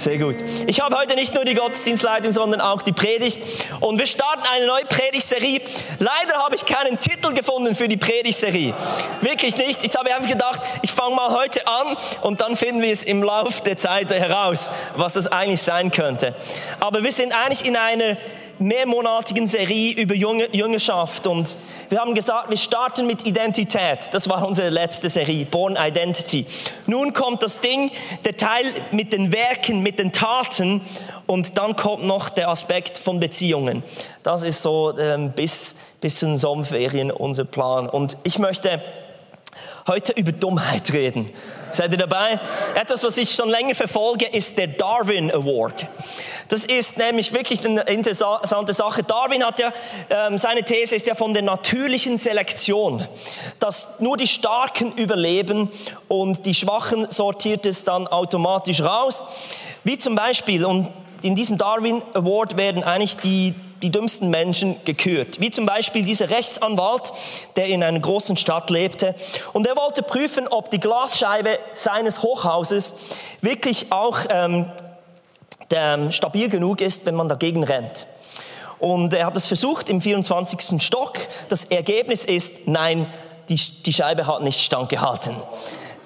Sehr gut. Ich habe heute nicht nur die Gottesdienstleitung, sondern auch die Predigt. Und wir starten eine neue Predigtserie. Leider habe ich keinen Titel gefunden für die Predigtserie. Wirklich nicht. Jetzt habe ich einfach gedacht, ich fange mal heute an und dann finden wir es im Laufe der Zeit heraus, was das eigentlich sein könnte. Aber wir sind eigentlich in einer mehrmonatigen Serie über Jüngerschaft und wir haben gesagt, wir starten mit Identität. Das war unsere letzte Serie, Born Identity. Nun kommt das Ding, der Teil mit den Werken, mit den Taten und dann kommt noch der Aspekt von Beziehungen. Das ist so ähm, bis, bis zu den Sommerferien unser Plan. Und ich möchte heute über Dummheit reden. Seid ihr dabei? Etwas, was ich schon länger verfolge, ist der Darwin Award. Das ist nämlich wirklich eine interessante Sache. Darwin hat ja, ähm, seine These ist ja von der natürlichen Selektion, dass nur die Starken überleben und die Schwachen sortiert es dann automatisch raus. Wie zum Beispiel, und in diesem Darwin Award werden eigentlich die die dümmsten Menschen gekürt. Wie zum Beispiel dieser Rechtsanwalt, der in einer großen Stadt lebte. Und er wollte prüfen, ob die Glasscheibe seines Hochhauses wirklich auch ähm, der stabil genug ist, wenn man dagegen rennt. Und er hat es versucht im 24. Stock. Das Ergebnis ist, nein, die, die Scheibe hat nicht standgehalten.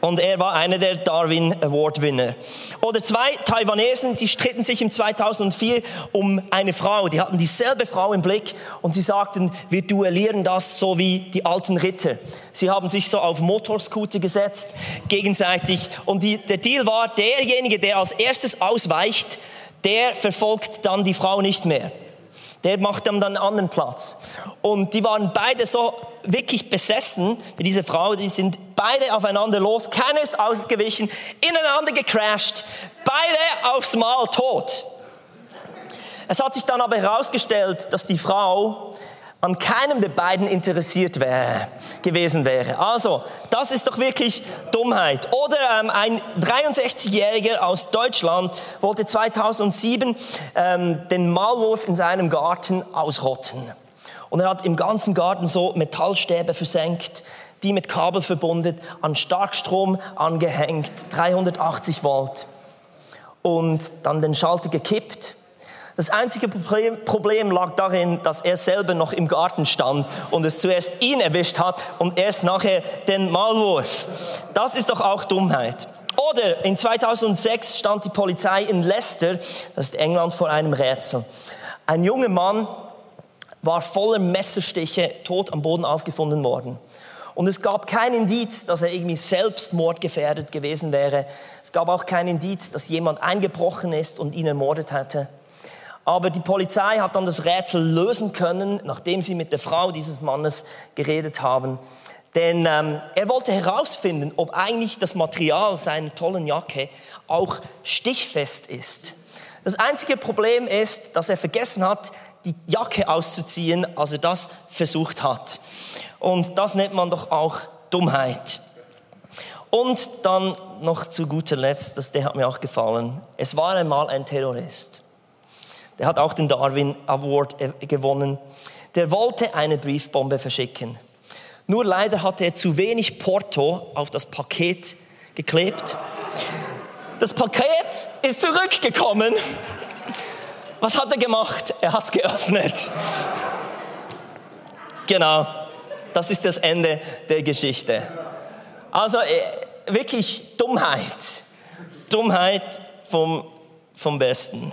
Und er war einer der Darwin Award Winner. Oder zwei Taiwanesen, sie stritten sich im 2004 um eine Frau. Die hatten dieselbe Frau im Blick und sie sagten, wir duellieren das so wie die alten Ritter. Sie haben sich so auf Motorscooter gesetzt, gegenseitig. Und die, der Deal war, derjenige, der als erstes ausweicht, der verfolgt dann die Frau nicht mehr. Der macht dann einen anderen Platz. Und die waren beide so wirklich besessen mit dieser Frau. Die sind beide aufeinander los. Keiner ist ausgewichen, ineinander gecrashed. Beide aufs Mal tot. Es hat sich dann aber herausgestellt, dass die Frau an keinem der beiden interessiert wäre, gewesen wäre. Also, das ist doch wirklich Dummheit. Oder ähm, ein 63-Jähriger aus Deutschland wollte 2007 ähm, den Maulwurf in seinem Garten ausrotten. Und er hat im ganzen Garten so Metallstäbe versenkt, die mit Kabel verbunden, an Starkstrom angehängt, 380 Volt. Und dann den Schalter gekippt das einzige Problem lag darin, dass er selber noch im Garten stand und es zuerst ihn erwischt hat und erst nachher den Maulwurf. Das ist doch auch Dummheit. Oder in 2006 stand die Polizei in Leicester, das ist England, vor einem Rätsel. Ein junger Mann war voller Messerstiche tot am Boden aufgefunden worden. Und es gab kein Indiz, dass er irgendwie selbstmordgefährdet gewesen wäre. Es gab auch kein Indiz, dass jemand eingebrochen ist und ihn ermordet hätte. Aber die Polizei hat dann das Rätsel lösen können, nachdem sie mit der Frau dieses Mannes geredet haben. Denn ähm, er wollte herausfinden, ob eigentlich das Material seiner tollen Jacke auch stichfest ist. Das einzige Problem ist, dass er vergessen hat, die Jacke auszuziehen, als er das versucht hat. Und das nennt man doch auch Dummheit. Und dann noch zu guter Letzt, das der hat mir auch gefallen. Es war einmal ein Terrorist. Der hat auch den Darwin Award gewonnen. Der wollte eine Briefbombe verschicken. Nur leider hatte er zu wenig Porto auf das Paket geklebt. Das Paket ist zurückgekommen. Was hat er gemacht? Er hat es geöffnet. Genau, das ist das Ende der Geschichte. Also äh, wirklich Dummheit. Dummheit vom, vom Besten.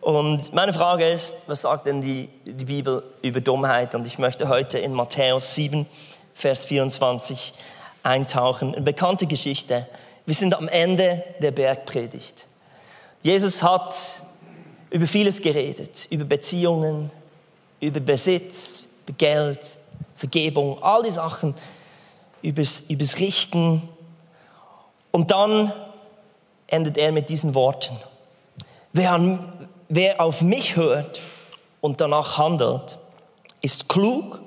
Und meine Frage ist, was sagt denn die, die Bibel über Dummheit? Und ich möchte heute in Matthäus 7, Vers 24 eintauchen. Eine bekannte Geschichte. Wir sind am Ende der Bergpredigt. Jesus hat über vieles geredet, über Beziehungen, über Besitz, über Geld, Vergebung, all die Sachen, übers, übers Richten. Und dann endet er mit diesen Worten. Wer an, wer auf mich hört und danach handelt, ist klug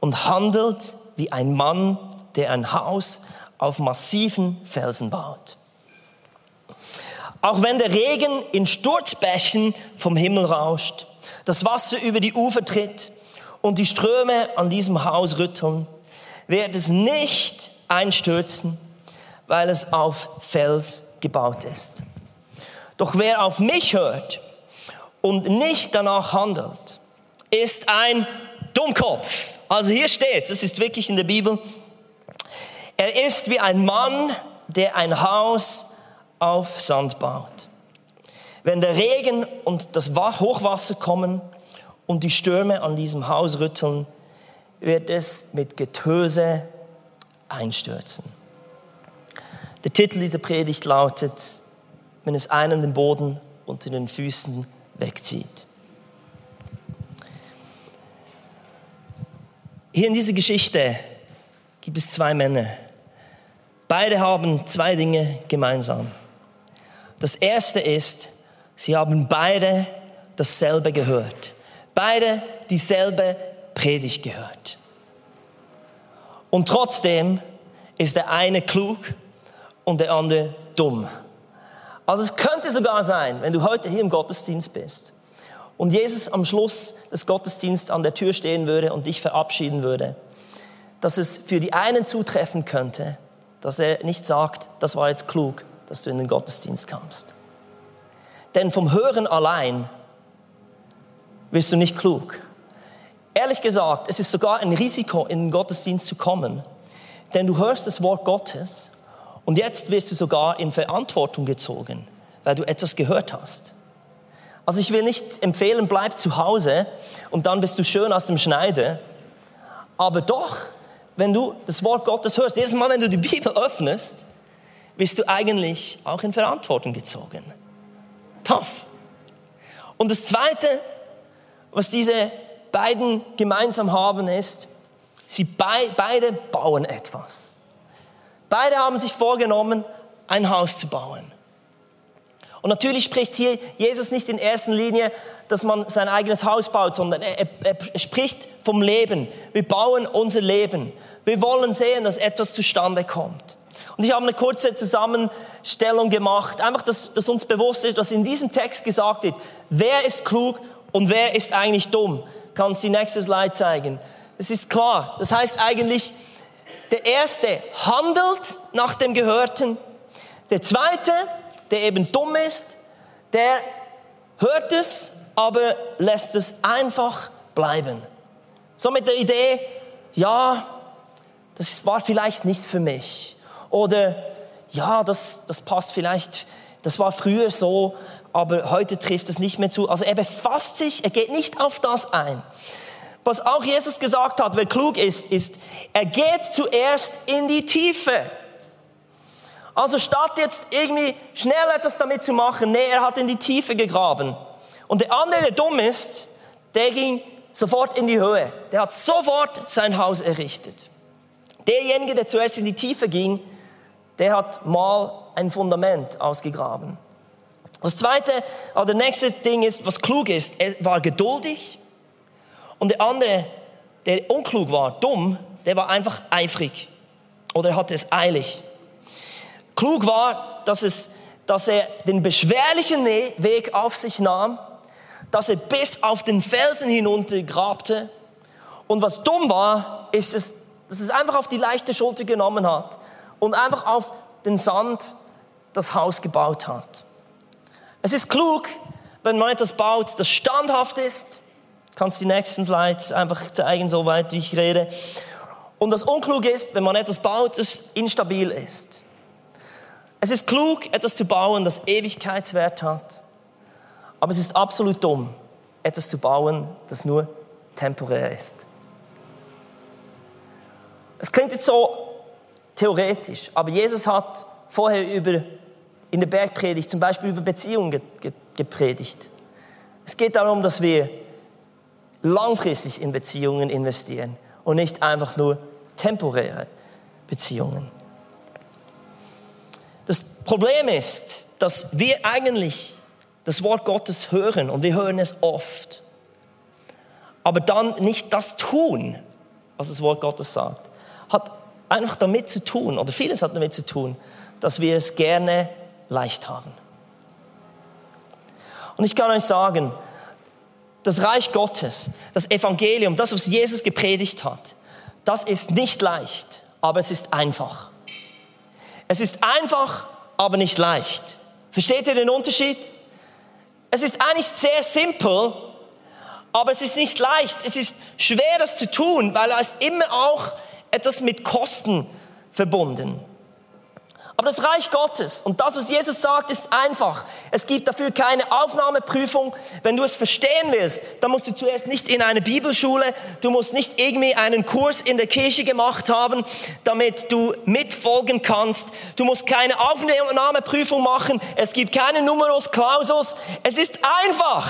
und handelt wie ein Mann, der ein Haus auf massiven Felsen baut. Auch wenn der Regen in Sturzbächen vom Himmel rauscht, das Wasser über die Ufer tritt und die Ströme an diesem Haus rütteln, wird es nicht einstürzen, weil es auf Fels gebaut ist. Doch wer auf mich hört und nicht danach handelt, ist ein Dummkopf. Also hier steht, das ist wirklich in der Bibel, er ist wie ein Mann, der ein Haus auf Sand baut. Wenn der Regen und das Hochwasser kommen und die Stürme an diesem Haus rütteln, wird es mit Getöse einstürzen. Der Titel dieser Predigt lautet, wenn es einen den Boden unter den Füßen wegzieht. Hier in dieser Geschichte gibt es zwei Männer. Beide haben zwei Dinge gemeinsam. Das erste ist, sie haben beide dasselbe gehört. Beide dieselbe Predigt gehört. Und trotzdem ist der eine klug und der andere dumm. Also es könnte sogar sein, wenn du heute hier im Gottesdienst bist und Jesus am Schluss des Gottesdienstes an der Tür stehen würde und dich verabschieden würde, dass es für die einen zutreffen könnte, dass er nicht sagt, das war jetzt klug, dass du in den Gottesdienst kamst. Denn vom Hören allein wirst du nicht klug. Ehrlich gesagt, es ist sogar ein Risiko, in den Gottesdienst zu kommen, denn du hörst das Wort Gottes und jetzt wirst du sogar in Verantwortung gezogen, weil du etwas gehört hast. Also ich will nicht empfehlen, bleib zu Hause und dann bist du schön aus dem Schneide. Aber doch, wenn du das Wort Gottes hörst, jedes Mal, wenn du die Bibel öffnest, wirst du eigentlich auch in Verantwortung gezogen. Tough. Und das Zweite, was diese beiden gemeinsam haben, ist, sie be beide bauen etwas. Beide haben sich vorgenommen, ein Haus zu bauen. Und natürlich spricht hier Jesus nicht in erster Linie, dass man sein eigenes Haus baut, sondern er, er, er, spricht vom Leben. Wir bauen unser Leben. Wir wollen sehen, dass etwas zustande kommt. Und ich habe eine kurze Zusammenstellung gemacht, einfach, dass, dass uns bewusst ist, was in diesem Text gesagt wird. Wer ist klug und wer ist eigentlich dumm? Kannst die nächste Slide zeigen. Es ist klar. Das heißt eigentlich, der erste handelt nach dem Gehörten. Der zweite, der eben dumm ist, der hört es, aber lässt es einfach bleiben. So mit der Idee, ja, das war vielleicht nicht für mich. Oder ja, das, das passt vielleicht, das war früher so, aber heute trifft es nicht mehr zu. Also er befasst sich, er geht nicht auf das ein. Was auch Jesus gesagt hat, wer klug ist, ist, er geht zuerst in die Tiefe. Also statt jetzt irgendwie schnell etwas damit zu machen, nee, er hat in die Tiefe gegraben. Und der andere, der dumm ist, der ging sofort in die Höhe. Der hat sofort sein Haus errichtet. Derjenige, der zuerst in die Tiefe ging, der hat mal ein Fundament ausgegraben. Das zweite, oder nächste Ding ist, was klug ist, er war geduldig. Und der andere, der unklug war, dumm, der war einfach eifrig. Oder er hatte es eilig. Klug war, dass, es, dass er den beschwerlichen Weg auf sich nahm, dass er bis auf den Felsen hinunter grabte. Und was dumm war, ist es, dass es einfach auf die leichte Schulter genommen hat und einfach auf den Sand das Haus gebaut hat. Es ist klug, wenn man etwas baut, das standhaft ist. Kannst die nächsten Slides einfach zeigen, soweit ich rede. Und das unklug ist, wenn man etwas baut, das instabil ist. Es ist klug, etwas zu bauen, das Ewigkeitswert hat. Aber es ist absolut dumm, etwas zu bauen, das nur temporär ist. Es klingt jetzt so theoretisch, aber Jesus hat vorher über in der Bergpredigt zum Beispiel über Beziehungen gepredigt. Es geht darum, dass wir langfristig in Beziehungen investieren und nicht einfach nur temporäre Beziehungen. Das Problem ist, dass wir eigentlich das Wort Gottes hören und wir hören es oft, aber dann nicht das tun, was das Wort Gottes sagt. Hat einfach damit zu tun, oder vieles hat damit zu tun, dass wir es gerne leicht haben. Und ich kann euch sagen, das Reich Gottes, das Evangelium, das, was Jesus gepredigt hat, das ist nicht leicht, aber es ist einfach. Es ist einfach, aber nicht leicht. Versteht ihr den Unterschied? Es ist eigentlich sehr simpel, aber es ist nicht leicht. Es ist schwer, das zu tun, weil ist immer auch etwas mit Kosten verbunden. Aber das Reich Gottes und das, was Jesus sagt, ist einfach. Es gibt dafür keine Aufnahmeprüfung. Wenn du es verstehen willst, dann musst du zuerst nicht in eine Bibelschule, du musst nicht irgendwie einen Kurs in der Kirche gemacht haben, damit du mitfolgen kannst. Du musst keine Aufnahmeprüfung machen. Es gibt keine Numerus Clausus. Es ist einfach,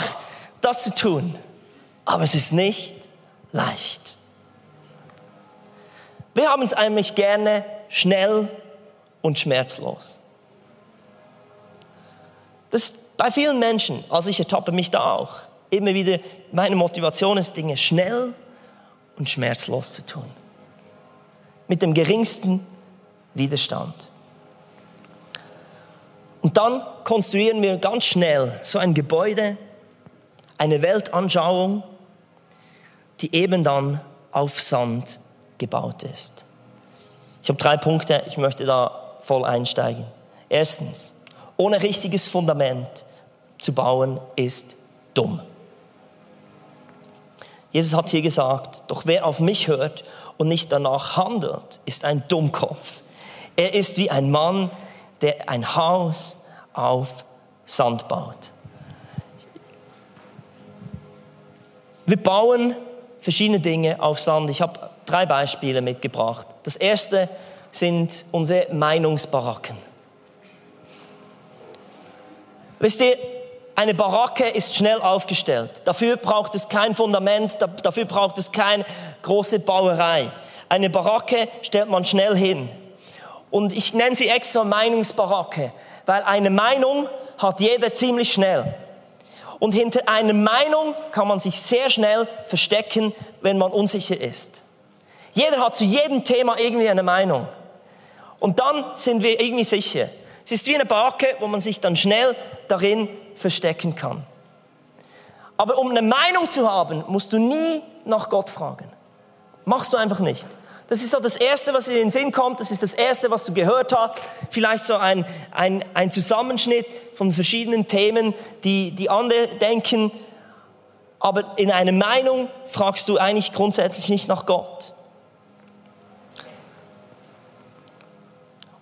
das zu tun. Aber es ist nicht leicht. Wir haben es eigentlich gerne schnell und schmerzlos. Das ist bei vielen Menschen, also ich ertappe mich da auch, immer wieder, meine Motivation ist, Dinge schnell und schmerzlos zu tun. Mit dem geringsten Widerstand. Und dann konstruieren wir ganz schnell so ein Gebäude, eine Weltanschauung, die eben dann auf Sand gebaut ist. Ich habe drei Punkte, ich möchte da voll einsteigen. Erstens, ohne richtiges Fundament zu bauen, ist dumm. Jesus hat hier gesagt, doch wer auf mich hört und nicht danach handelt, ist ein Dummkopf. Er ist wie ein Mann, der ein Haus auf Sand baut. Wir bauen verschiedene Dinge auf Sand. Ich habe drei Beispiele mitgebracht. Das erste sind unsere Meinungsbaracken. Wisst ihr, eine Baracke ist schnell aufgestellt. Dafür braucht es kein Fundament, dafür braucht es keine große Bauerei. Eine Baracke stellt man schnell hin. Und ich nenne sie extra Meinungsbaracke, weil eine Meinung hat jeder ziemlich schnell. Und hinter einer Meinung kann man sich sehr schnell verstecken, wenn man unsicher ist. Jeder hat zu jedem Thema irgendwie eine Meinung. Und dann sind wir irgendwie sicher. Es ist wie eine Barke, wo man sich dann schnell darin verstecken kann. Aber um eine Meinung zu haben, musst du nie nach Gott fragen. Machst du einfach nicht. Das ist so das Erste, was in den Sinn kommt. Das ist das Erste, was du gehört hast. Vielleicht so ein, ein, ein Zusammenschnitt von verschiedenen Themen, die, die andere denken. Aber in einer Meinung fragst du eigentlich grundsätzlich nicht nach Gott.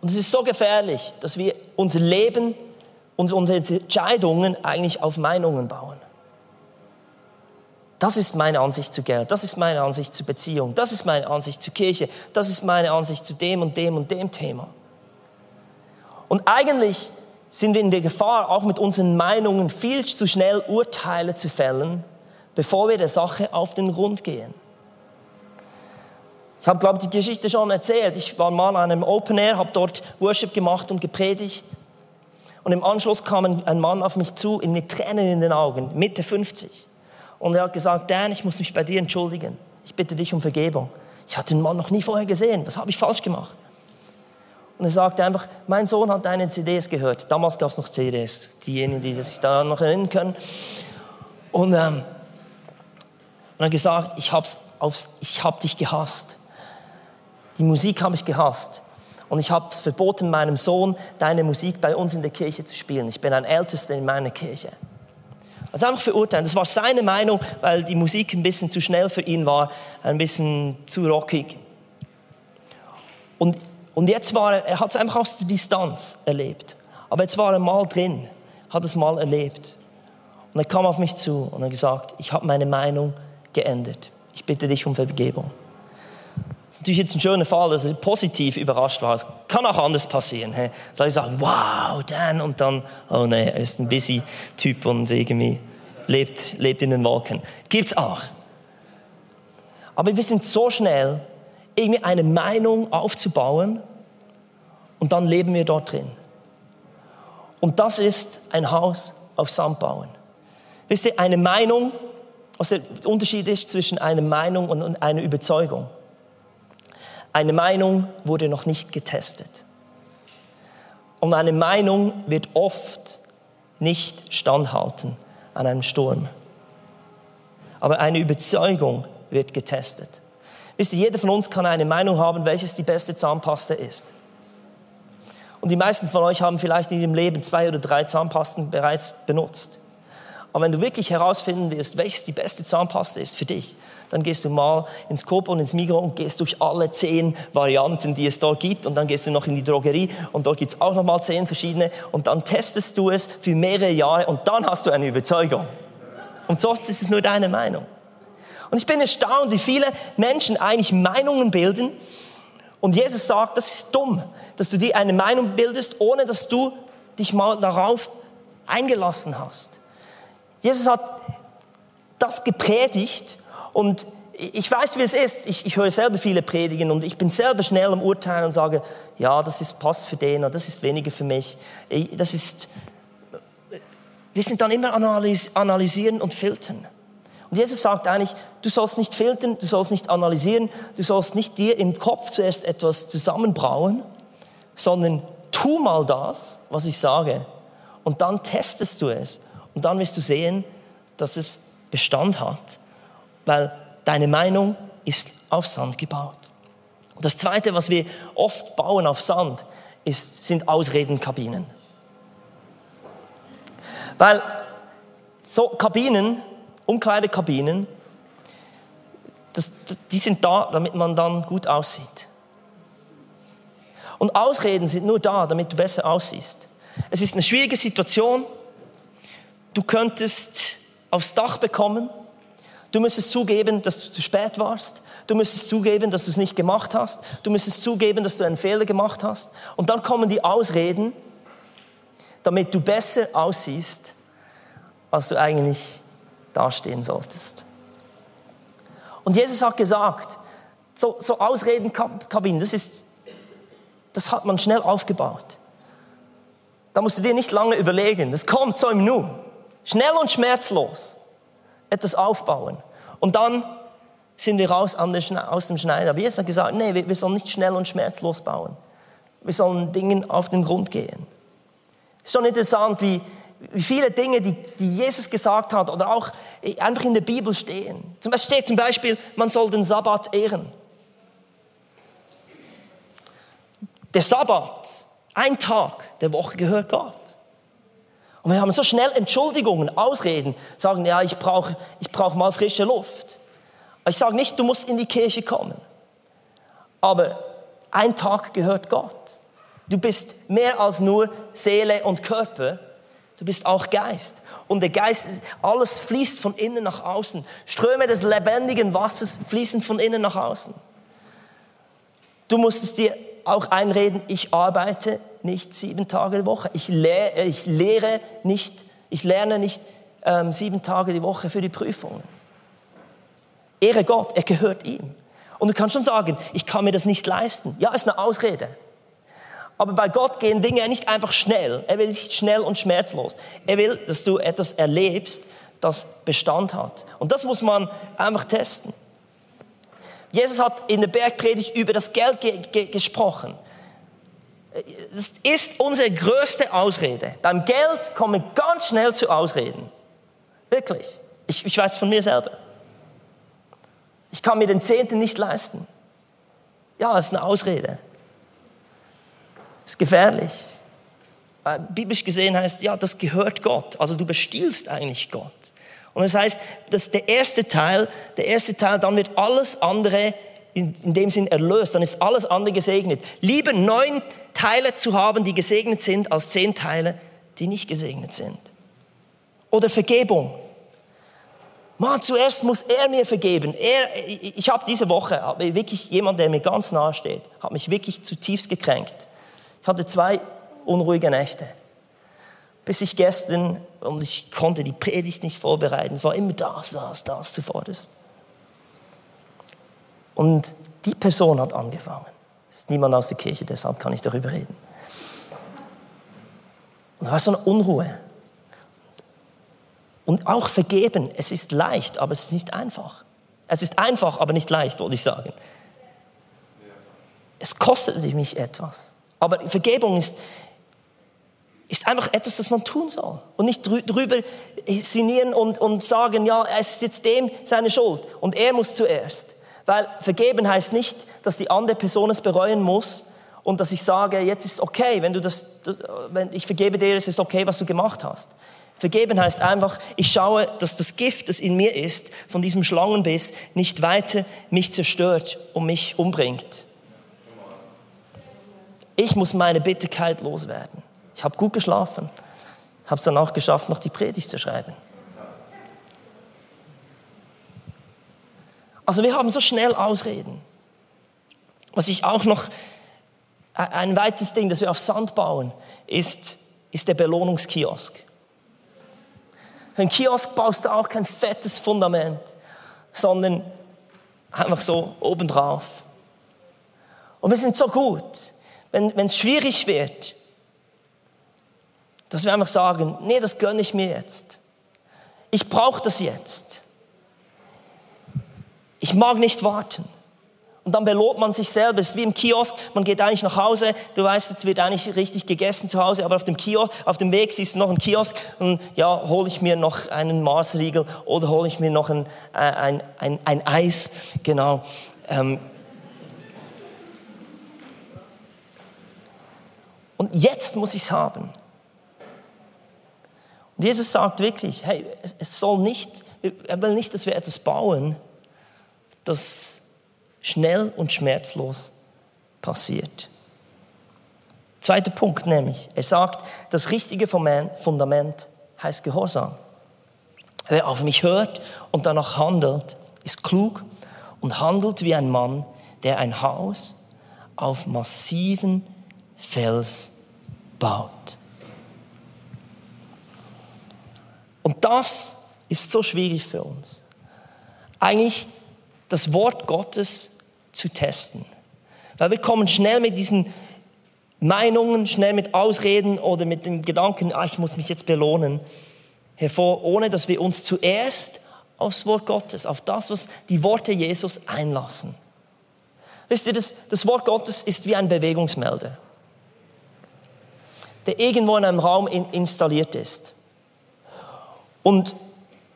Und es ist so gefährlich, dass wir unser Leben und unsere Entscheidungen eigentlich auf Meinungen bauen. Das ist meine Ansicht zu Geld, das ist meine Ansicht zu Beziehung, das ist meine Ansicht zu Kirche, das ist meine Ansicht zu dem und dem und dem Thema. Und eigentlich sind wir in der Gefahr, auch mit unseren Meinungen viel zu schnell Urteile zu fällen, bevor wir der Sache auf den Grund gehen. Ich habe, glaube ich, die Geschichte schon erzählt. Ich war mal an einem Open Air, habe dort Worship gemacht und gepredigt. Und im Anschluss kam ein Mann auf mich zu, mit Tränen in den Augen, Mitte 50. Und er hat gesagt, Dan, ich muss mich bei dir entschuldigen. Ich bitte dich um Vergebung. Ich hatte den Mann noch nie vorher gesehen. Was habe ich falsch gemacht? Und er sagte einfach, mein Sohn hat deine CDs gehört. Damals gab es noch CDs, diejenigen, die sich daran noch erinnern können. Und, ähm, und er hat gesagt, ich habe hab dich gehasst. Die Musik habe ich gehasst. Und ich habe es verboten, meinem Sohn deine Musik bei uns in der Kirche zu spielen. Ich bin ein Ältester in meiner Kirche. Also einfach verurteilen. Das war seine Meinung, weil die Musik ein bisschen zu schnell für ihn war, ein bisschen zu rockig. Und, und jetzt war er, er hat es einfach aus der Distanz erlebt. Aber jetzt war er mal drin, hat es mal erlebt. Und er kam auf mich zu und hat gesagt, ich habe meine Meinung geändert. Ich bitte dich um Vergebung. Das ist natürlich jetzt ein schöner Fall, dass er positiv überrascht war. Es kann auch anders passieren. He. Soll ich sagen, wow, Dan, und dann, oh nee, er ist ein busy Typ und irgendwie lebt, lebt in den Wolken. Gibt's auch. Aber wir sind so schnell, irgendwie eine Meinung aufzubauen und dann leben wir dort drin. Und das ist ein Haus auf Sand bauen. Wisst ihr, eine Meinung, was der Unterschied ist zwischen einer Meinung und einer Überzeugung. Eine Meinung wurde noch nicht getestet. Und eine Meinung wird oft nicht standhalten an einem Sturm. Aber eine Überzeugung wird getestet. Wisst ihr, jeder von uns kann eine Meinung haben, welches die beste Zahnpasta ist. Und die meisten von euch haben vielleicht in ihrem Leben zwei oder drei Zahnpasten bereits benutzt. Aber wenn du wirklich herausfinden willst, welches die beste Zahnpasta ist für dich, dann gehst du mal ins Coop und ins Migros und gehst durch alle zehn Varianten, die es dort gibt. Und dann gehst du noch in die Drogerie und dort gibt es auch noch mal zehn verschiedene. Und dann testest du es für mehrere Jahre und dann hast du eine Überzeugung. Und sonst ist es nur deine Meinung. Und ich bin erstaunt, wie viele Menschen eigentlich Meinungen bilden. Und Jesus sagt, das ist dumm, dass du dir eine Meinung bildest, ohne dass du dich mal darauf eingelassen hast. Jesus hat das gepredigt und ich weiß, wie es ist. Ich, ich höre selber viele Predigen und ich bin selber schnell am Urteilen und sage, ja, das ist passt für den das ist weniger für mich. Das ist, wir sind dann immer analysieren und filtern. Und Jesus sagt eigentlich, du sollst nicht filtern, du sollst nicht analysieren, du sollst nicht dir im Kopf zuerst etwas zusammenbrauen, sondern tu mal das, was ich sage. Und dann testest du es. Und dann wirst du sehen, dass es Bestand hat. Weil deine Meinung ist auf Sand gebaut. Das Zweite, was wir oft bauen auf Sand, ist, sind Ausredenkabinen. Weil so Kabinen Umkleidekabinen, das, die sind da, damit man dann gut aussieht. Und Ausreden sind nur da, damit du besser aussiehst. Es ist eine schwierige Situation. Du könntest aufs Dach bekommen. Du müsstest zugeben, dass du zu spät warst. Du müsstest zugeben, dass du es nicht gemacht hast. Du müsstest zugeben, dass du einen Fehler gemacht hast. Und dann kommen die Ausreden, damit du besser aussiehst, als du eigentlich dastehen solltest. Und Jesus hat gesagt, so, so Ausredenkabinen, das ist, das hat man schnell aufgebaut. Da musst du dir nicht lange überlegen. Das kommt so im Nu. Schnell und schmerzlos etwas aufbauen. Und dann sind wir raus aus dem Schneider. Aber Jesus hat gesagt, nee, wir sollen nicht schnell und schmerzlos bauen. Wir sollen Dingen auf den Grund gehen. Es ist schon interessant, wie, wie viele Dinge, die, die Jesus gesagt hat oder auch einfach in der Bibel stehen. Zum Beispiel steht zum Beispiel, man soll den Sabbat ehren. Der Sabbat, ein Tag der Woche gehört Gott. Und wir haben so schnell Entschuldigungen, Ausreden, sagen, ja, ich brauche ich brauch mal frische Luft. Ich sage nicht, du musst in die Kirche kommen. Aber ein Tag gehört Gott. Du bist mehr als nur Seele und Körper. Du bist auch Geist. Und der Geist, alles fließt von innen nach außen. Ströme des lebendigen Wassers fließen von innen nach außen. Du musst es dir auch einreden, ich arbeite nicht sieben Tage die Woche. Ich, lehre, ich lehre nicht, ich lerne nicht ähm, sieben Tage die Woche für die Prüfungen. Ehre Gott, er gehört ihm. Und du kannst schon sagen, ich kann mir das nicht leisten. Ja, ist eine Ausrede. Aber bei Gott gehen Dinge nicht einfach schnell. Er will nicht schnell und schmerzlos. Er will, dass du etwas erlebst, das Bestand hat. Und das muss man einfach testen. Jesus hat in der Bergpredigt über das Geld ge ge gesprochen. Das ist unsere größte Ausrede. Beim Geld kommen wir ganz schnell zu Ausreden. Wirklich. Ich, ich weiß es von mir selber. Ich kann mir den Zehnten nicht leisten. Ja, das ist eine Ausrede ist gefährlich. Weil biblisch gesehen heißt, ja, das gehört Gott. Also du bestiehlst eigentlich Gott. Und das heißt, dass der erste Teil, der erste Teil, dann wird alles andere in, in dem Sinn erlöst, dann ist alles andere gesegnet. Lieber neun Teile zu haben, die gesegnet sind, als zehn Teile, die nicht gesegnet sind. Oder Vergebung. Mann, zuerst muss er mir vergeben. Er, ich habe diese Woche wirklich jemand, der mir ganz nahe steht, hat mich wirklich zutiefst gekränkt. Ich hatte zwei unruhige Nächte. Bis ich gestern, und ich konnte die Predigt nicht vorbereiten, es war immer das, das, das zuvorderst. Und die Person hat angefangen. Es ist niemand aus der Kirche, deshalb kann ich darüber reden. Und da war so eine Unruhe. Und auch vergeben, es ist leicht, aber es ist nicht einfach. Es ist einfach, aber nicht leicht, wollte ich sagen. Es kostet mich etwas. Aber Vergebung ist, ist einfach etwas, das man tun soll. Und nicht drüber sinnieren und, und sagen, ja, es ist jetzt dem seine Schuld und er muss zuerst. Weil vergeben heißt nicht, dass die andere Person es bereuen muss und dass ich sage, jetzt ist okay, wenn du das, wenn ich vergebe dir, es ist okay, was du gemacht hast. Vergeben heißt einfach, ich schaue, dass das Gift, das in mir ist, von diesem Schlangenbiss nicht weiter mich zerstört und mich umbringt. Ich muss meine Bitterkeit loswerden. Ich habe gut geschlafen, habe es dann auch geschafft, noch die Predigt zu schreiben. Also wir haben so schnell Ausreden. Was ich auch noch, ein weiteres Ding, das wir auf Sand bauen, ist, ist der Belohnungskiosk. Ein Kiosk baust du auch kein fettes Fundament, sondern einfach so obendrauf. Und wir sind so gut, wenn es schwierig wird, dass wir einfach sagen, nee, das gönne ich mir jetzt. Ich brauche das jetzt. Ich mag nicht warten. Und dann belohnt man sich selber. Es ist wie im Kiosk. Man geht eigentlich nach Hause. Du weißt, es wird eigentlich richtig gegessen zu Hause. Aber auf dem Kiosk, auf dem Weg siehst du noch einen Kiosk. Und ja, hole ich mir noch einen Marsriegel oder hole ich mir noch ein, äh, ein, ein, ein Eis. Genau. Ähm. Und jetzt muss ich es haben. Und Jesus sagt wirklich, hey, es soll nicht, er will nicht, dass wir etwas bauen, das schnell und schmerzlos passiert. Zweiter Punkt nämlich, er sagt, das richtige Fundament heißt Gehorsam. Wer auf mich hört und danach handelt, ist klug und handelt wie ein Mann, der ein Haus auf massiven Fels baut. Und das ist so schwierig für uns. Eigentlich das Wort Gottes zu testen. Weil wir kommen schnell mit diesen Meinungen, schnell mit Ausreden oder mit dem Gedanken, ah, ich muss mich jetzt belohnen, hervor, ohne dass wir uns zuerst aufs Wort Gottes, auf das, was die Worte Jesus einlassen. Wisst ihr, das, das Wort Gottes ist wie ein Bewegungsmelder, der irgendwo in einem Raum in, installiert ist. Und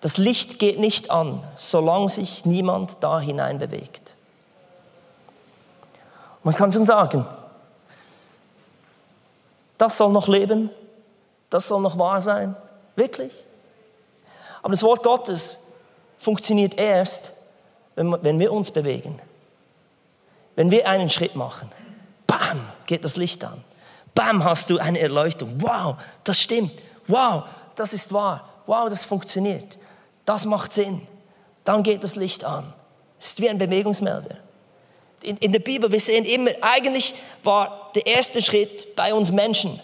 das Licht geht nicht an, solange sich niemand da hinein bewegt. Man kann schon sagen, das soll noch leben, das soll noch wahr sein, wirklich. Aber das Wort Gottes funktioniert erst, wenn wir uns bewegen. Wenn wir einen Schritt machen, bam, geht das Licht an. Bam, hast du eine Erleuchtung. Wow, das stimmt. Wow, das ist wahr. Wow, das funktioniert. Das macht Sinn. Dann geht das Licht an. Es ist wie ein Bewegungsmelder in, in der Bibel, wir sehen immer, eigentlich war der erste Schritt bei uns Menschen.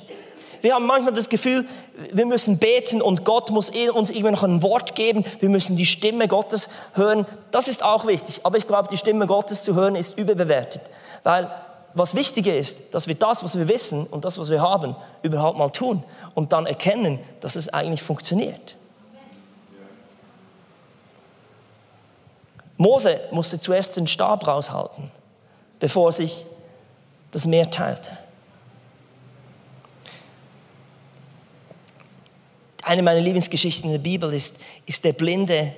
Wir haben manchmal das Gefühl, wir müssen beten und Gott muss uns irgendwie noch ein Wort geben. Wir müssen die Stimme Gottes hören. Das ist auch wichtig. Aber ich glaube, die Stimme Gottes zu hören ist überbewertet. Weil was wichtiger ist, dass wir das, was wir wissen und das, was wir haben, überhaupt mal tun und dann erkennen, dass es eigentlich funktioniert. Mose musste zuerst den Stab raushalten bevor sich das Meer teilte. Eine meiner Lieblingsgeschichten in der Bibel ist, ist der Blinde.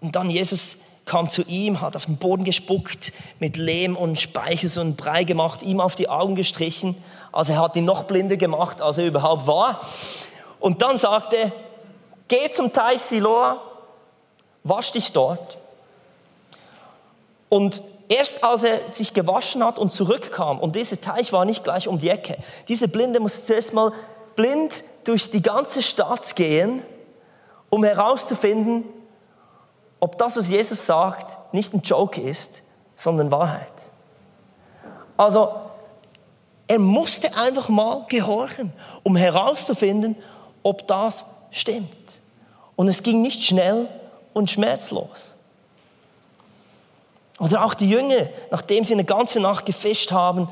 Und dann Jesus kam zu ihm, hat auf den Boden gespuckt, mit Lehm und Speichel so einen Brei gemacht, ihm auf die Augen gestrichen. Also er hat ihn noch blinder gemacht, als er überhaupt war. Und dann sagte, geh zum Teich Siloa, wasch dich dort. Und erst als er sich gewaschen hat und zurückkam, und dieser Teich war nicht gleich um die Ecke, diese Blinde musste zuerst mal blind durch die ganze Stadt gehen, um herauszufinden, ob das, was Jesus sagt, nicht ein Joke ist, sondern Wahrheit. Also, er musste einfach mal gehorchen, um herauszufinden, ob das stimmt. Und es ging nicht schnell und schmerzlos. Oder auch die Jünger, nachdem sie eine ganze Nacht gefischt haben,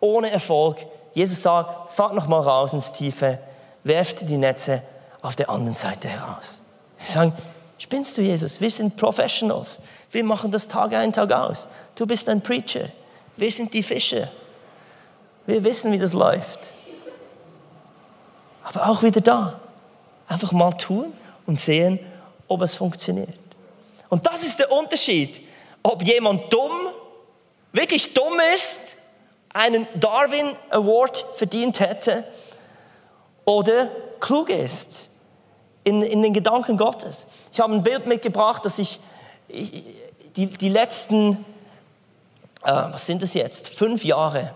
ohne Erfolg. Jesus sagt, fahrt noch mal raus ins Tiefe, werft die Netze auf der anderen Seite heraus. Sie sagen, spinnst du, Jesus? Wir sind Professionals. Wir machen das Tag ein, Tag aus. Du bist ein Preacher. Wir sind die Fische. Wir wissen, wie das läuft. Aber auch wieder da. Einfach mal tun und sehen, ob es funktioniert. Und das ist der Unterschied ob jemand dumm, wirklich dumm ist, einen Darwin Award verdient hätte oder klug ist in, in den Gedanken Gottes. Ich habe ein Bild mitgebracht, dass ich, ich die, die letzten, äh, was sind es jetzt, fünf Jahre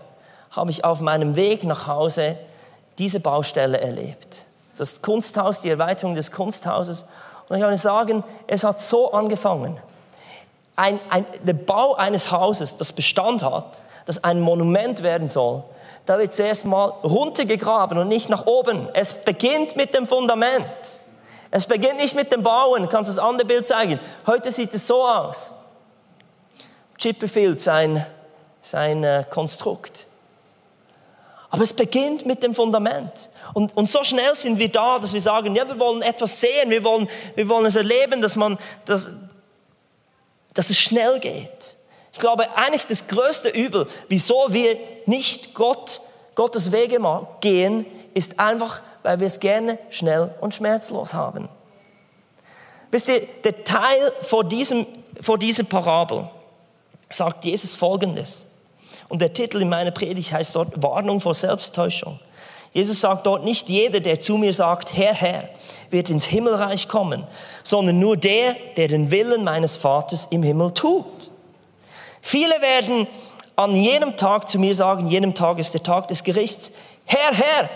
habe ich auf meinem Weg nach Hause diese Baustelle erlebt. Das Kunsthaus, die Erweiterung des Kunsthauses. Und ich kann sagen, es hat so angefangen. Ein, ein, der Bau eines Hauses, das Bestand hat, das ein Monument werden soll, da wird zuerst mal runtergegraben und nicht nach oben. Es beginnt mit dem Fundament. Es beginnt nicht mit dem Bauen. Kannst das andere Bild zeigen? Heute sieht es so aus. Chipperfield, sein, sein äh, Konstrukt. Aber es beginnt mit dem Fundament. Und, und so schnell sind wir da, dass wir sagen, ja, wir wollen etwas sehen, wir wollen, wir wollen es erleben, dass, man, dass, dass es schnell geht. Ich glaube, eigentlich das größte Übel, wieso wir nicht Gott, Gottes Wege gehen, ist einfach, weil wir es gerne schnell und schmerzlos haben. Wisst ihr, der Teil vor, diesem, vor dieser Parabel sagt Jesus Folgendes. Und der Titel in meiner Predigt heißt dort Warnung vor Selbsttäuschung. Jesus sagt dort, nicht jeder, der zu mir sagt, Herr, Herr, wird ins Himmelreich kommen, sondern nur der, der den Willen meines Vaters im Himmel tut. Viele werden an jenem Tag zu mir sagen, jenem Tag ist der Tag des Gerichts, Herr, Herr,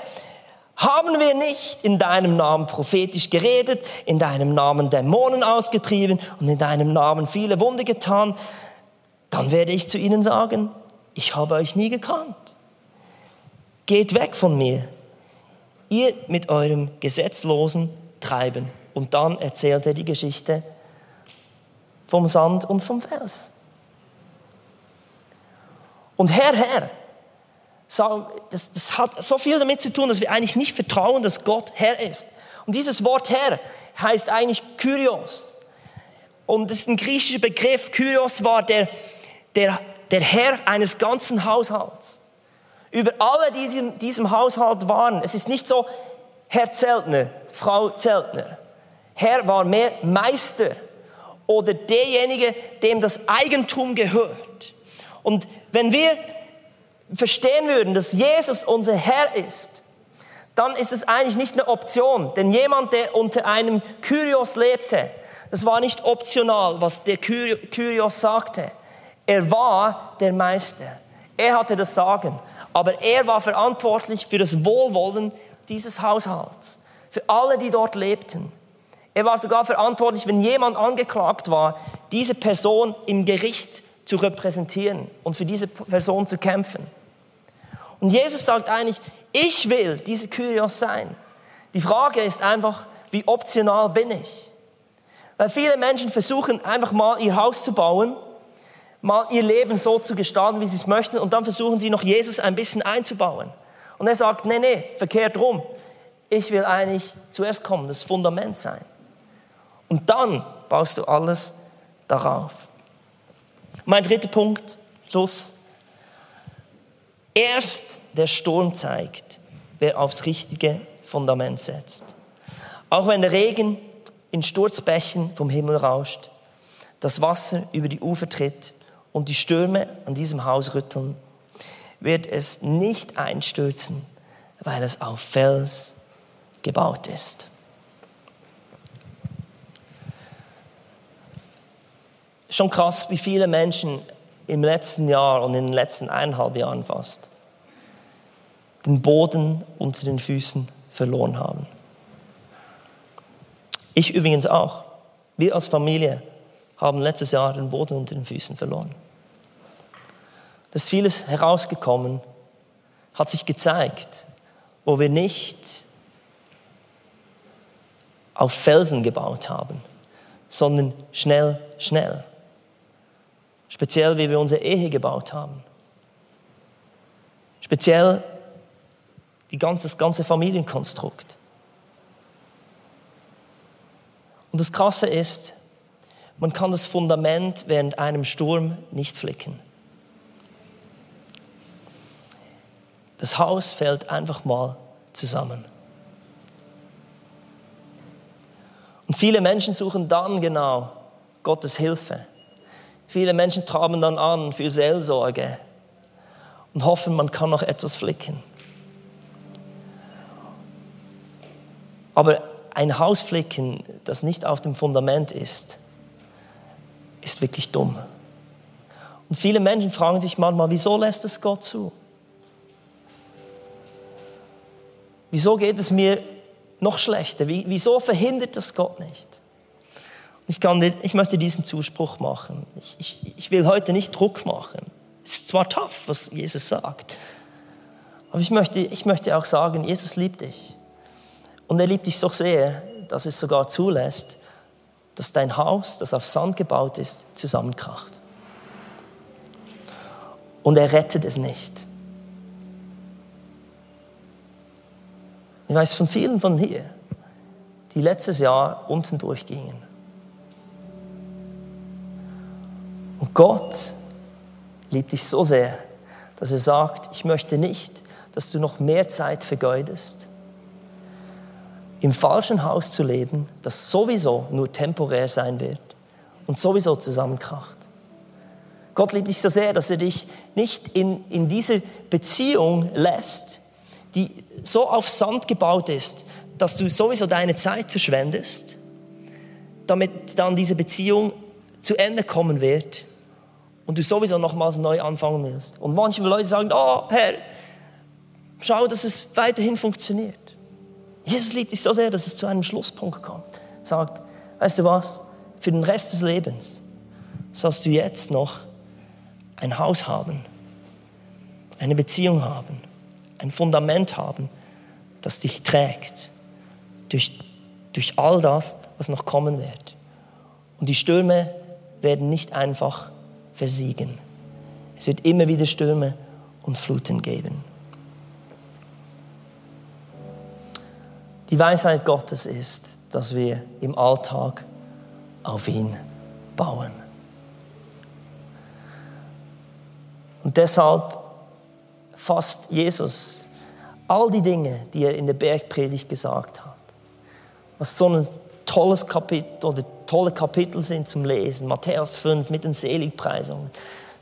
haben wir nicht in deinem Namen prophetisch geredet, in deinem Namen Dämonen ausgetrieben und in deinem Namen viele Wunder getan? Dann werde ich zu ihnen sagen, ich habe euch nie gekannt. Geht weg von mir, ihr mit eurem gesetzlosen Treiben. Und dann erzählt er die Geschichte vom Sand und vom Fels. Und Herr, Herr, das, das hat so viel damit zu tun, dass wir eigentlich nicht vertrauen, dass Gott Herr ist. Und dieses Wort Herr heißt eigentlich Kyrios. Und das ist ein griechischer Begriff. Kyrios war der, der der Herr eines ganzen Haushalts. Über alle, die in diesem Haushalt waren. Es ist nicht so Herr Zeltner, Frau Zeltner. Herr war mehr Meister oder derjenige, dem das Eigentum gehört. Und wenn wir verstehen würden, dass Jesus unser Herr ist, dann ist es eigentlich nicht eine Option. Denn jemand, der unter einem Kyrios lebte, das war nicht optional, was der Kyrios sagte. Er war der Meister. Er hatte das Sagen. Aber er war verantwortlich für das Wohlwollen dieses Haushalts. Für alle, die dort lebten. Er war sogar verantwortlich, wenn jemand angeklagt war, diese Person im Gericht zu repräsentieren und für diese Person zu kämpfen. Und Jesus sagt eigentlich, ich will diese Kyrios sein. Die Frage ist einfach, wie optional bin ich? Weil viele Menschen versuchen einfach mal ihr Haus zu bauen mal ihr Leben so zu gestalten, wie sie es möchten, und dann versuchen sie noch Jesus ein bisschen einzubauen. Und er sagt, nee, nee, verkehrt rum. Ich will eigentlich zuerst kommen, das Fundament sein. Und dann baust du alles darauf. Mein dritter Punkt, Schluss. Erst der Sturm zeigt, wer aufs richtige Fundament setzt. Auch wenn der Regen in Sturzbächen vom Himmel rauscht, das Wasser über die Ufer tritt und die Stürme an diesem Haus rütteln, wird es nicht einstürzen, weil es auf Fels gebaut ist. Schon krass, wie viele Menschen im letzten Jahr und in den letzten eineinhalb Jahren fast den Boden unter den Füßen verloren haben. Ich übrigens auch. Wir als Familie haben letztes Jahr den Boden unter den Füßen verloren. Da ist vieles herausgekommen, hat sich gezeigt, wo wir nicht auf Felsen gebaut haben, sondern schnell, schnell. Speziell, wie wir unsere Ehe gebaut haben. Speziell die ganze, das ganze Familienkonstrukt. Und das Krasse ist, man kann das Fundament während einem Sturm nicht flicken. Das Haus fällt einfach mal zusammen. Und viele Menschen suchen dann genau Gottes Hilfe. Viele Menschen traben dann an für Seelsorge. und hoffen, man kann noch etwas flicken. Aber ein Haus flicken, das nicht auf dem Fundament ist, ist wirklich dumm. Und viele Menschen fragen sich manchmal, wieso lässt es Gott zu? Wieso geht es mir noch schlechter? Wieso verhindert das Gott nicht? Ich, kann, ich möchte diesen Zuspruch machen. Ich, ich, ich will heute nicht Druck machen. Es ist zwar tough, was Jesus sagt, aber ich möchte, ich möchte auch sagen, Jesus liebt dich. Und er liebt dich so sehr, dass es sogar zulässt, dass dein Haus, das auf Sand gebaut ist, zusammenkracht. Und er rettet es nicht. Ich weiß von vielen von hier, die letztes Jahr unten durchgingen. Und Gott liebt dich so sehr, dass er sagt, ich möchte nicht, dass du noch mehr Zeit vergeudest, im falschen Haus zu leben, das sowieso nur temporär sein wird und sowieso zusammenkracht. Gott liebt dich so sehr, dass er dich nicht in, in diese Beziehung lässt, die so auf Sand gebaut ist, dass du sowieso deine Zeit verschwendest, damit dann diese Beziehung zu Ende kommen wird und du sowieso nochmals neu anfangen willst. Und manche Leute sagen, oh Herr, schau, dass es weiterhin funktioniert. Jesus liebt dich so sehr, dass es zu einem Schlusspunkt kommt. Sagt, weißt du was, für den Rest des Lebens sollst du jetzt noch ein Haus haben, eine Beziehung haben, ein Fundament haben, das dich trägt durch, durch all das, was noch kommen wird. Und die Stürme werden nicht einfach versiegen. Es wird immer wieder Stürme und Fluten geben. Die Weisheit Gottes ist, dass wir im Alltag auf ihn bauen. Und deshalb fasst Jesus all die Dinge, die er in der Bergpredigt gesagt hat, was so ein tolles Kapitel oder tolle Kapitel sind zum Lesen, Matthäus 5 mit den Seligpreisungen,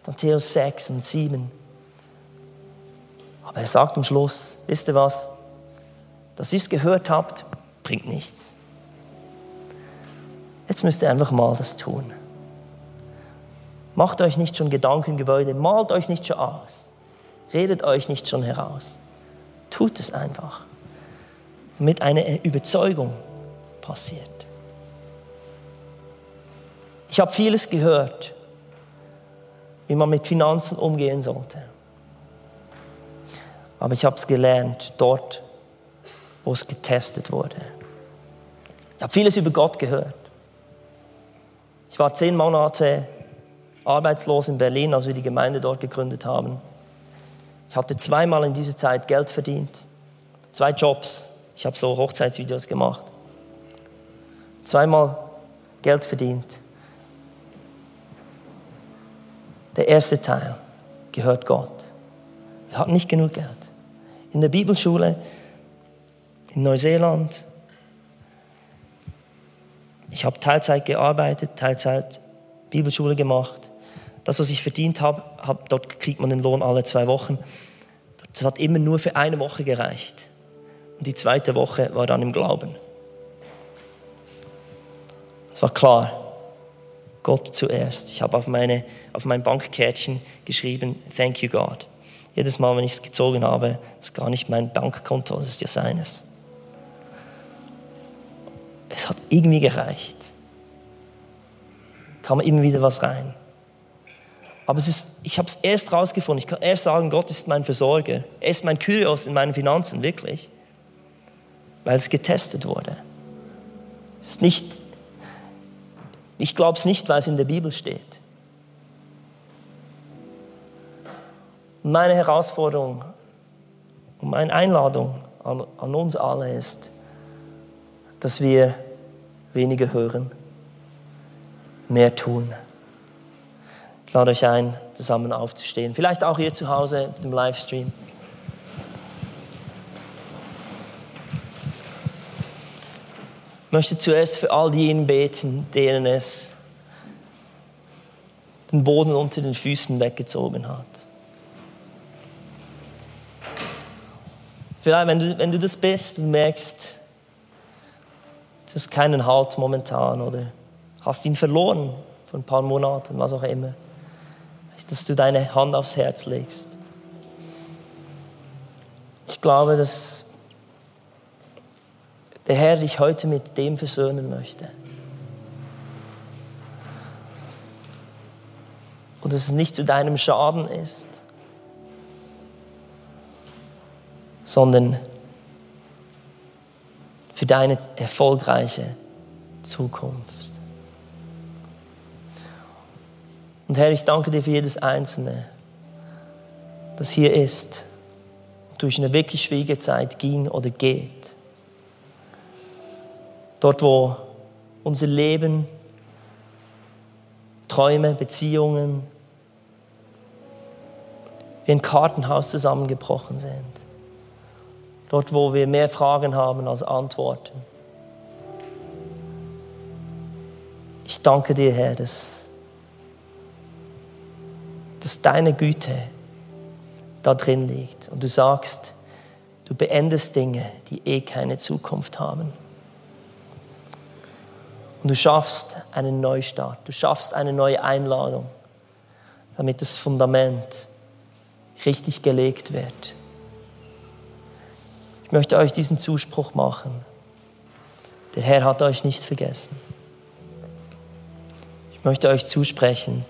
Matthäus 6 und 7. Aber er sagt am Schluss, wisst ihr was? dass ihr es gehört habt, bringt nichts. Jetzt müsst ihr einfach mal das tun. Macht euch nicht schon Gedankengebäude, malt euch nicht schon aus, redet euch nicht schon heraus. Tut es einfach, damit eine Überzeugung passiert. Ich habe vieles gehört, wie man mit Finanzen umgehen sollte. Aber ich habe es gelernt dort, wo es getestet wurde. Ich habe vieles über Gott gehört. Ich war zehn Monate arbeitslos in Berlin, als wir die Gemeinde dort gegründet haben. Ich hatte zweimal in dieser Zeit Geld verdient. Zwei Jobs. Ich habe so Hochzeitsvideos gemacht. Zweimal Geld verdient. Der erste Teil gehört Gott. Wir hatten nicht genug Geld. In der Bibelschule in Neuseeland. Ich habe Teilzeit gearbeitet, Teilzeit Bibelschule gemacht. Das, was ich verdient habe, hab, dort kriegt man den Lohn alle zwei Wochen. Das hat immer nur für eine Woche gereicht. Und die zweite Woche war dann im Glauben. Es war klar, Gott zuerst. Ich habe auf, meine, auf mein Bankkärtchen geschrieben, Thank you God. Jedes Mal, wenn ich es gezogen habe, ist gar nicht mein Bankkonto, das ist ja seines es hat irgendwie gereicht. Kam immer wieder was rein. Aber es ist, ich habe es erst rausgefunden. Ich kann erst sagen, Gott ist mein Versorger. Er ist mein Kyrios in meinen Finanzen, wirklich. Weil es getestet wurde. Es ist nicht, ich glaube es nicht, weil es in der Bibel steht. Meine Herausforderung und meine Einladung an, an uns alle ist, dass wir weniger hören, mehr tun. Ich lade euch ein, zusammen aufzustehen. Vielleicht auch hier zu Hause auf dem Livestream. Möchte zuerst für all diejenigen beten, denen es den Boden unter den Füßen weggezogen hat. Vielleicht, wenn du, wenn du das bist und merkst, du hast keinen Halt momentan oder hast ihn verloren vor ein paar Monaten, was auch immer, dass du deine Hand aufs Herz legst. Ich glaube, dass der Herr dich heute mit dem versöhnen möchte. Und dass es nicht zu deinem Schaden ist, sondern für deine erfolgreiche Zukunft. Und Herr, ich danke dir für jedes Einzelne, das hier ist, durch eine wirklich schwierige Zeit ging oder geht. Dort, wo unser Leben, Träume, Beziehungen wie ein Kartenhaus zusammengebrochen sind. Dort, wo wir mehr Fragen haben als Antworten. Ich danke dir, Herr, dass, dass deine Güte da drin liegt und du sagst, du beendest Dinge, die eh keine Zukunft haben. Und du schaffst einen Neustart, du schaffst eine neue Einladung, damit das Fundament richtig gelegt wird. Ich möchte euch diesen Zuspruch machen. Der Herr hat euch nicht vergessen. Ich möchte euch zusprechen.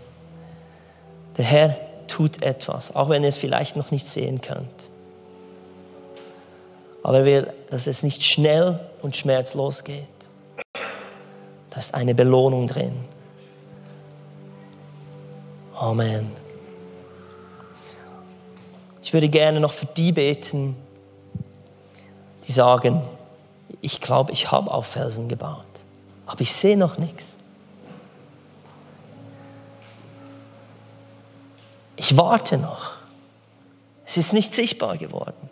Der Herr tut etwas, auch wenn ihr es vielleicht noch nicht sehen könnt. Aber er will, dass es nicht schnell und schmerzlos geht. Da ist eine Belohnung drin. Amen. Ich würde gerne noch für die beten, die sagen, ich glaube, ich habe auf Felsen gebaut, aber ich sehe noch nichts. Ich warte noch. Es ist nicht sichtbar geworden.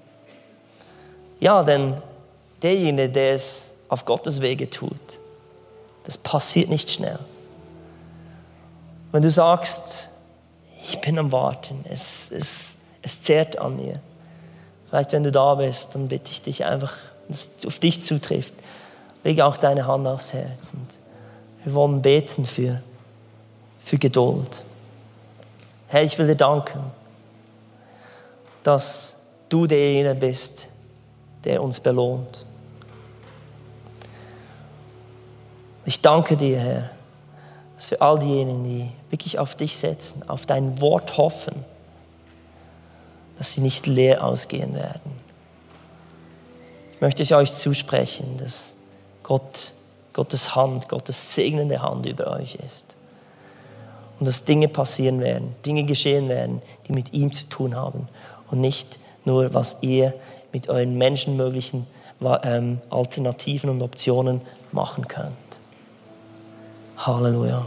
Ja, denn derjenige, der es auf Gottes Wege tut, das passiert nicht schnell. Wenn du sagst, ich bin am Warten, es, es, es zehrt an mir. Vielleicht, wenn du da bist, dann bitte ich dich einfach, dass es auf dich zutrifft. Leg auch deine Hand aufs Herz. Und wir wollen beten für, für Geduld. Herr, ich will dir danken, dass du derjenige bist, der uns belohnt. Ich danke dir, Herr, dass für all diejenigen, die wirklich auf dich setzen, auf dein Wort hoffen, dass sie nicht leer ausgehen werden. Ich möchte euch zusprechen, dass Gott, Gottes Hand, Gottes segnende Hand über euch ist und dass Dinge passieren werden, Dinge geschehen werden, die mit ihm zu tun haben und nicht nur, was ihr mit euren menschenmöglichen ähm, Alternativen und Optionen machen könnt. Halleluja.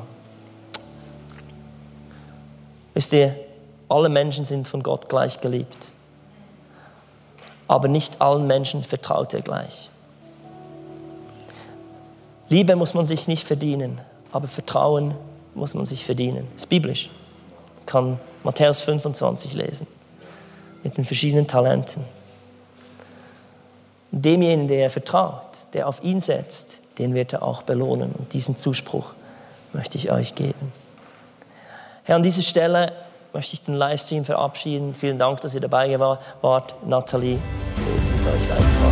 Wisst ihr, alle Menschen sind von Gott gleich geliebt, aber nicht allen Menschen vertraut er gleich. Liebe muss man sich nicht verdienen, aber Vertrauen muss man sich verdienen. Das ist biblisch. Man kann Matthäus 25 lesen. Mit den verschiedenen Talenten. Demjenigen, der er vertraut, der auf ihn setzt, den wird er auch belohnen. Und diesen Zuspruch möchte ich euch geben. Herr, an dieser Stelle möchte ich den Livestream verabschieden. Vielen Dank, dass ihr dabei wart. Nathalie, mit euch weiterfahren.